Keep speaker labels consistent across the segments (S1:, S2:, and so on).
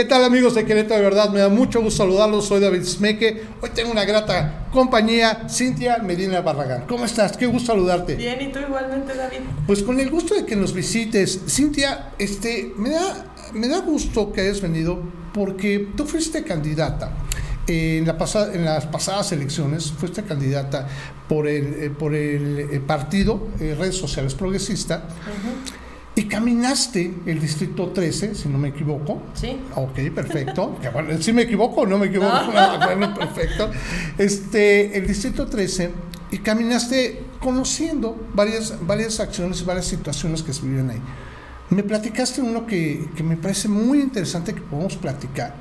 S1: ¿Qué tal amigos de Querétaro? De verdad, me da mucho gusto saludarlos. Soy David Smeke. Hoy tengo una grata compañía, Cintia Medina Barragán. ¿Cómo estás? Qué gusto saludarte.
S2: Bien, y tú igualmente, David.
S1: Pues con el gusto de que nos visites. Cintia, este, me da, me da gusto que hayas venido porque tú fuiste candidata. En, la pasada, en las pasadas elecciones fuiste candidata por el, eh, por el, eh, partido eh, Redes Sociales Progresista. Y caminaste el distrito 13, si no me equivoco.
S2: Sí.
S1: Ok, perfecto. si me equivoco o no me equivoco. No. perfecto. Este, el distrito 13, y caminaste conociendo varias, varias acciones, varias situaciones que se viven ahí. Me platicaste uno que, que me parece muy interesante que podemos platicar.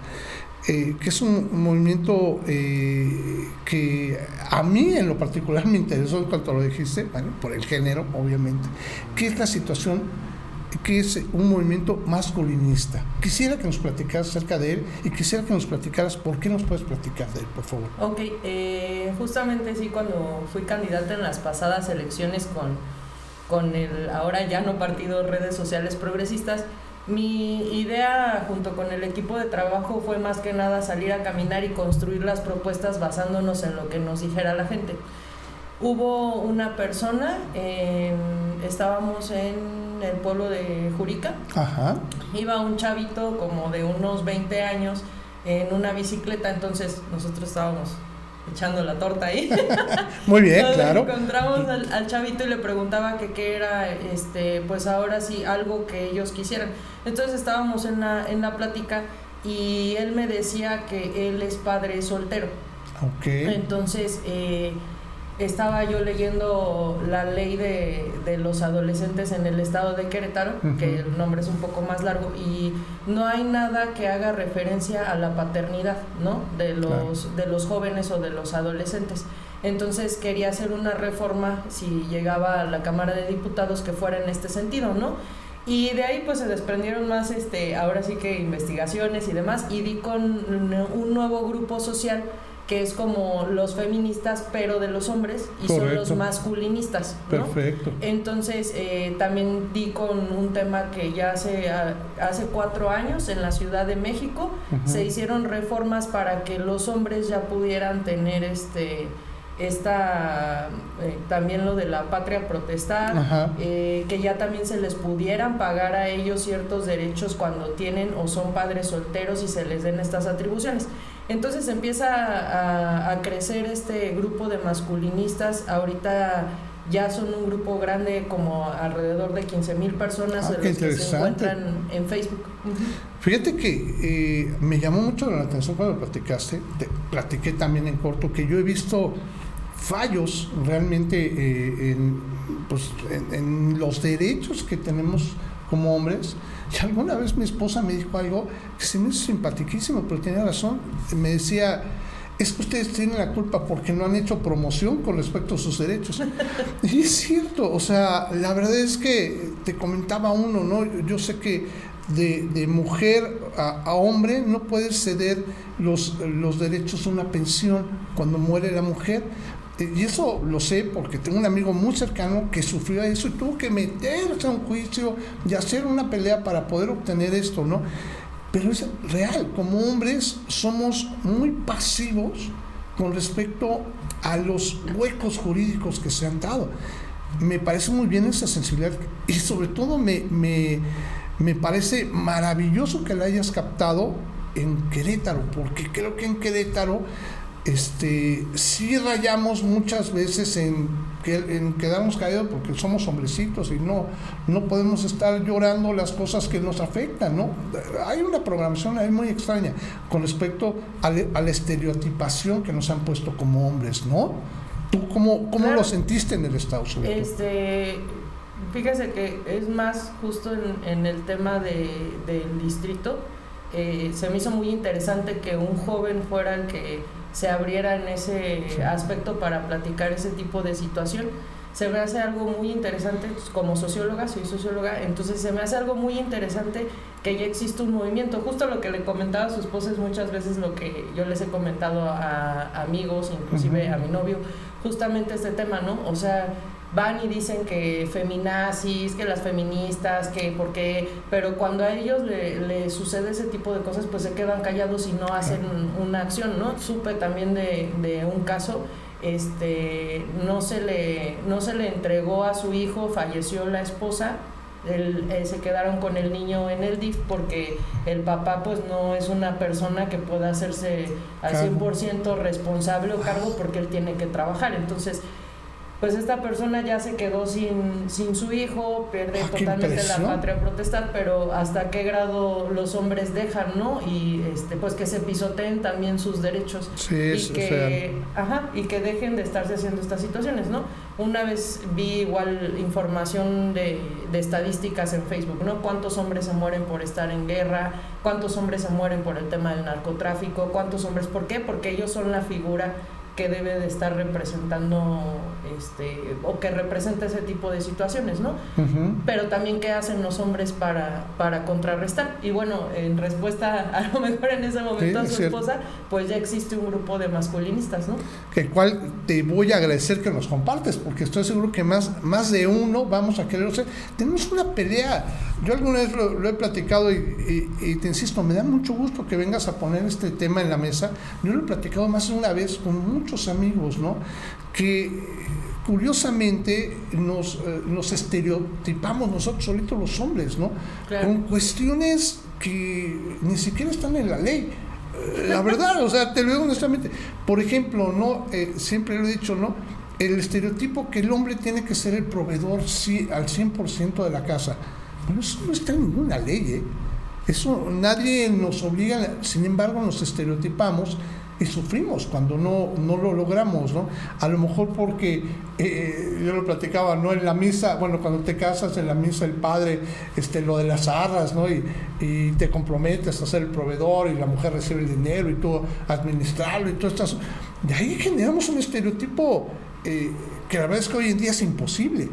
S1: Eh, que es un movimiento eh, que a mí en lo particular me interesó en cuanto lo dijiste, bueno, por el género, obviamente, que es la situación que es un movimiento masculinista. Quisiera que nos platicaras acerca de él y quisiera que nos platicaras por qué nos puedes platicar de él, por favor.
S2: Ok, eh, justamente sí, cuando fui candidata en las pasadas elecciones con, con el ahora ya no partido Redes Sociales Progresistas, mi idea junto con el equipo de trabajo fue más que nada salir a caminar y construir las propuestas basándonos en lo que nos dijera la gente. Hubo una persona, estábamos en el pueblo de Jurica.
S1: Ajá.
S2: Iba un chavito como de unos 20 años en una bicicleta, entonces nosotros estábamos echando la torta ahí.
S1: Muy bien, claro.
S2: Encontramos al, chavito y le preguntaba que qué era, este, pues ahora sí, algo que ellos quisieran. Entonces estábamos en la, en la plática y él me decía que él es padre soltero.
S1: Ok.
S2: Entonces, eh, estaba yo leyendo la ley de, de, los adolescentes en el estado de Querétaro, que el nombre es un poco más largo, y no hay nada que haga referencia a la paternidad, ¿no? De los, de los jóvenes o de los adolescentes. Entonces quería hacer una reforma, si llegaba a la Cámara de Diputados, que fuera en este sentido, ¿no? Y de ahí pues se desprendieron más, este, ahora sí que investigaciones y demás, y di con un nuevo grupo social que es como los feministas, pero de los hombres, y son los masculinistas.
S1: Perfecto.
S2: Entonces, eh, también di con un tema que ya hace, hace cuatro años en la Ciudad de México se hicieron reformas para que los hombres ya pudieran tener este esta eh, también lo de la patria protestar, eh, que ya también se les pudieran pagar a ellos ciertos derechos cuando tienen o son padres solteros y se les den estas atribuciones. Entonces empieza a, crecer este grupo de masculinistas. Ahorita ya son un grupo grande, como alrededor de 15 mil personas
S1: ah, que se
S2: encuentran en Facebook.
S1: Fíjate que eh, me llamó mucho la atención cuando platicaste, te platiqué también en corto, que yo he visto fallos realmente eh, en, pues, en los derechos que tenemos como hombres y alguna vez mi esposa me dijo algo que se me hizo simpaticísimo, pero tenía razón. Me decía, es que ustedes tienen la culpa porque no han hecho promoción con respecto a sus derechos. Y es cierto, o sea, la verdad es que te comentaba uno, ¿no? Yo sé que de, mujer a, hombre no puedes ceder los, los derechos una pensión cuando muere la mujer, y eso lo sé porque tengo un amigo muy cercano que sufrió eso y tuvo que meterse a un juicio y hacer una pelea para poder obtener esto, ¿no? Pero es real, como hombres somos muy pasivos con respecto a los huecos jurídicos que se han dado. Me parece muy bien esa sensibilidad y sobre todo me, me, me parece maravilloso que la hayas captado en Querétaro, porque creo que en Querétaro este, sí rayamos muchas veces en, en quedarnos caídos porque somos hombrecitos y no, no podemos estar llorando las cosas que nos afectan, ¿no? Hay una programación ahí muy extraña con respecto a, la estereotipación que nos han puesto como hombres, ¿no? ¿Tú cómo, cómo lo sentiste en el Estado
S2: Este, fíjese que es más justo en, el tema de, del distrito. Eh, se me hizo muy interesante que un joven fuera el que se abriera en ese aspecto para platicar ese tipo de situación. Se me hace algo muy interesante como socióloga, soy socióloga, entonces se me hace algo muy interesante que ya existe un movimiento. Justo lo que le comentaba a su esposa es muchas veces lo que yo les he comentado a amigos, inclusive a mi novio, justamente este tema, ¿no? O sea, van y dicen que feminazis, que las feministas, que porque, pero cuando a ellos le, sucede ese tipo de cosas, pues se quedan callados y no hacen una acción, ¿no? Supe también de, de un caso este no se le no se le entregó a su hijo falleció la esposa eh, se quedaron con el niño en el DIF porque el papá pues no es una persona que pueda hacerse al 100% responsable o cargo porque él tiene que trabajar. Entonces pues esta persona ya se quedó sin, sin su hijo, pierde ah, totalmente la patria protestar, pero hasta qué grado los hombres dejan, ¿no? Y este, pues que se pisoteen también sus derechos y que, ajá, y que dejen de estarse haciendo estas situaciones, ¿no? Una vez vi igual información de, de estadísticas en Facebook, ¿no? Cuántos hombres se mueren por estar en guerra, cuántos hombres se mueren por el tema del narcotráfico, cuántos hombres, ¿por qué? Porque ellos son la figura que debe de estar representando este o que representa ese tipo de situaciones, ¿no? Pero también qué hacen los hombres para, para contrarrestar. Y bueno, en respuesta a lo mejor en ese momento a su esposa, pues ya existe un grupo de masculinistas, ¿no?
S1: Que cual te voy a agradecer que nos compartes, porque estoy seguro que más, más de uno vamos a querer ser. Tenemos una pelea. Yo alguna vez lo, he platicado y, y, te insisto, me da mucho gusto que vengas a poner este tema en la mesa. Yo lo he platicado más de una vez con muchos amigos, ¿no? Que curiosamente nos, eh, nos estereotipamos nosotros solitos los hombres, ¿no? Con cuestiones que ni siquiera están en la ley. Eh, la verdad, o sea, te lo digo honestamente. Por ejemplo, ¿no? Eh, siempre lo he dicho, ¿no? El estereotipo que el hombre tiene que ser el proveedor sí, al 100% de la casa. Bueno, eso no está en ninguna ley, ¿eh? Eso nadie nos obliga, sin embargo nos estereotipamos y sufrimos cuando no, no lo logramos, ¿no? A lo mejor porque, eh, yo lo platicaba, ¿no? En la misa, bueno, cuando te casas en la misa el padre, este, lo de las arras, ¿no? Y, y te comprometes a ser el proveedor y la mujer recibe el dinero y tú administrarlo y todo esto. De ahí generamos un estereotipo eh, que la verdad es que hoy en día es imposible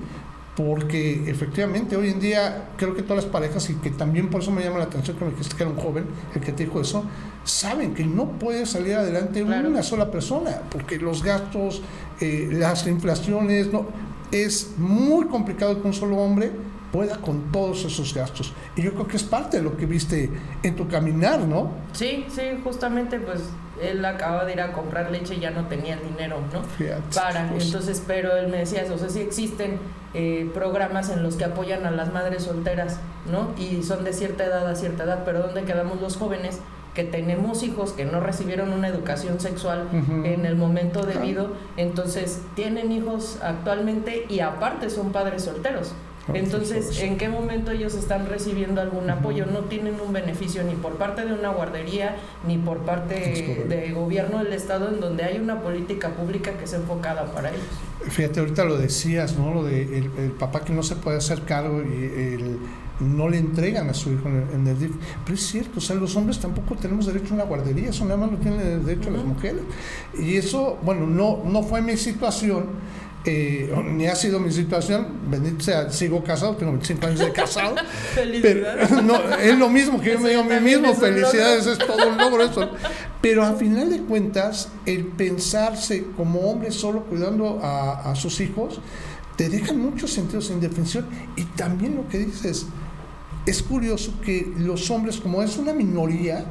S1: porque efectivamente hoy en día creo que todas las parejas, y que también por eso me llama la atención que me dijiste que era un joven el que te dijo eso, saben que no puede salir adelante una sola persona, porque los gastos, eh, las inflaciones, no, es muy complicado que un solo hombre pueda con todos esos gastos. Y yo creo que es parte de lo que viste en tu caminar, ¿no?
S2: Sí, sí, justamente pues él acaba de ir a comprar leche y ya no tenía el dinero, ¿no? Para, pues. entonces, pero él me decía eso, o sea, sí existen eh, programas en los que apoyan a las madres solteras, ¿no? Y son de cierta edad a cierta edad, pero ¿dónde quedamos los jóvenes? que tenemos hijos que no recibieron una educación sexual en el momento debido, entonces tienen hijos actualmente y aparte son padres solteros. Entonces, ¿en qué momento ellos están recibiendo algún apoyo? No tienen un beneficio ni por parte de una guardería, ni por parte del gobierno del Estado, en donde hay una política pública que es enfocada para ellos.
S1: Fíjate, ahorita lo decías, ¿no? Lo de el, papá que no se puede hacer cargo y no le entregan a su hijo en el, DIF. Pero es cierto, o sea, los hombres tampoco tenemos derecho a una guardería, eso nada más lo tienen derecho a las mujeres. Y eso, bueno, no, no fue mi situación eh, ni ha sido mi situación, bendito sea, sigo casado, tengo 25 años de casado. pero, no, es lo mismo que yo me digo a mí mismo, felicidades, es todo un logro eso. Pero a final de cuentas, el pensarse como hombre solo cuidando a, a sus hijos, te deja muchos sentidos de indefensión. Y también lo que dices, es curioso que los hombres, como es una minoría,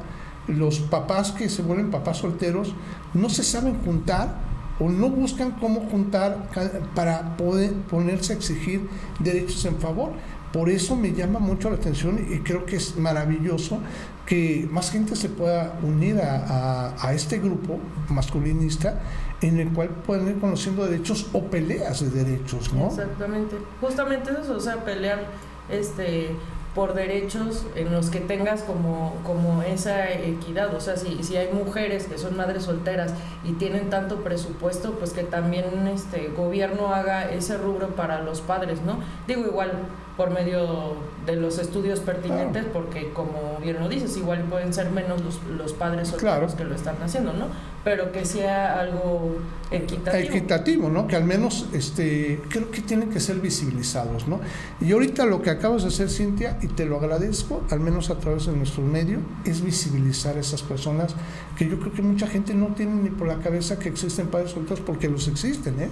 S1: los papás que se vuelven papás solteros, no se saben juntar o no buscan cómo juntar para poder ponerse a exigir derechos en favor. Por eso me llama mucho la atención y creo que es maravilloso que más gente se pueda unir a, este grupo masculinista en el cual pueden ir conociendo derechos o peleas de derechos, ¿no?
S2: Exactamente. Justamente eso, o sea, pelear este por derechos en los que tengas como, como esa equidad. O sea, si, si hay mujeres que son madres solteras y tienen tanto presupuesto, pues que también este gobierno haga ese rubro para los padres, ¿no? Digo igual por medio de los estudios pertinentes, porque como bien lo dices, igual pueden ser menos los, los padres solteros que lo están haciendo, ¿no? Pero que sea algo equitativo.
S1: Equitativo, ¿no? Que al menos este, creo que tienen que ser visibilizados, ¿no? Y ahorita lo que acabas de hacer, Cintia, y te lo agradezco, al menos a través de nuestro medio, es visibilizar a esas personas que yo creo que mucha gente no tiene ni por la cabeza que existen padres solteros porque los existen, ¿eh?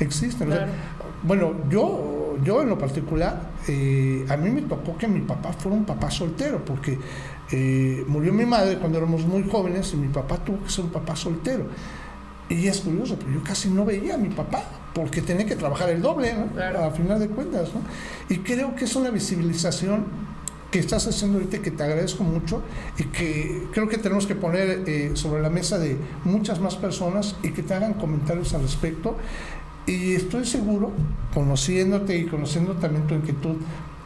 S1: Existen. bueno, yo, yo en lo particular, eh, a mí me tocó que mi papá fuera un papá soltero, porque eh, murió mi madre cuando éramos muy jóvenes y mi papá tuvo que ser un papá soltero. Y es curioso, pero yo casi no veía a mi papá porque tenía que trabajar el doble, A final de cuentas, ¿no? Y creo que es una visibilización que estás haciendo ahorita que te agradezco mucho y que creo que tenemos que poner eh, sobre la mesa de muchas más personas y que te hagan comentarios al respecto. Y estoy seguro, conociéndote y conociendo también tu inquietud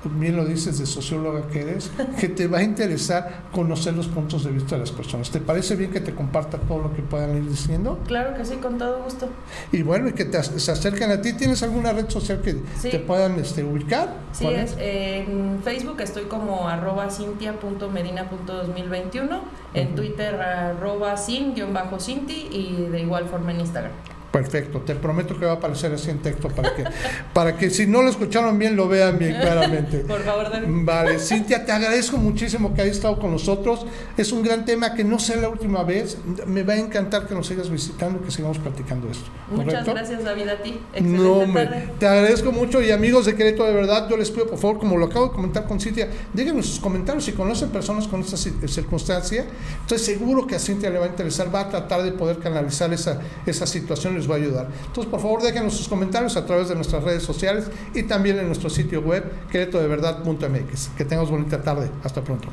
S1: bien lo dices de socióloga que eres, que te va a interesar conocer los puntos de vista de las personas. ¿Te parece bien que te comparta todo lo que puedan ir diciendo?
S2: Claro que sí, con todo gusto.
S1: Y bueno, y que te, se acerquen a ti. ¿Tienes alguna red social que te puedan este, ubicar?
S2: Sí, es, en Facebook estoy como arroba cintia.medina.2021, en Twitter arroba sin-cinti y de igual forma en Instagram.
S1: Perfecto, te prometo que va a aparecer así en texto para que, para que si no lo escucharon bien lo vean bien claramente.
S2: Por favor, David.
S1: Vale, Cintia, te agradezco muchísimo que hayas estado con nosotros. Es un gran tema que no sea la última vez. Me va a encantar que nos sigas visitando y que sigamos platicando esto.
S2: Muchas gracias, David, a ti. Excelente no, tarde.
S1: te agradezco mucho y amigos de Querétaro, de verdad, yo les pido, por favor, como lo acabo de comentar con Cintia, díganme sus comentarios si conocen personas con esta circunstancia. Estoy seguro que a Cintia le va a interesar, va a tratar de poder canalizar esa, esa situación va a ayudar. Entonces, por favor, déjenos sus comentarios a través de nuestras redes sociales y también en nuestro sitio web, queretodeverdad.mx. Que tengamos bonita tarde. Hasta pronto.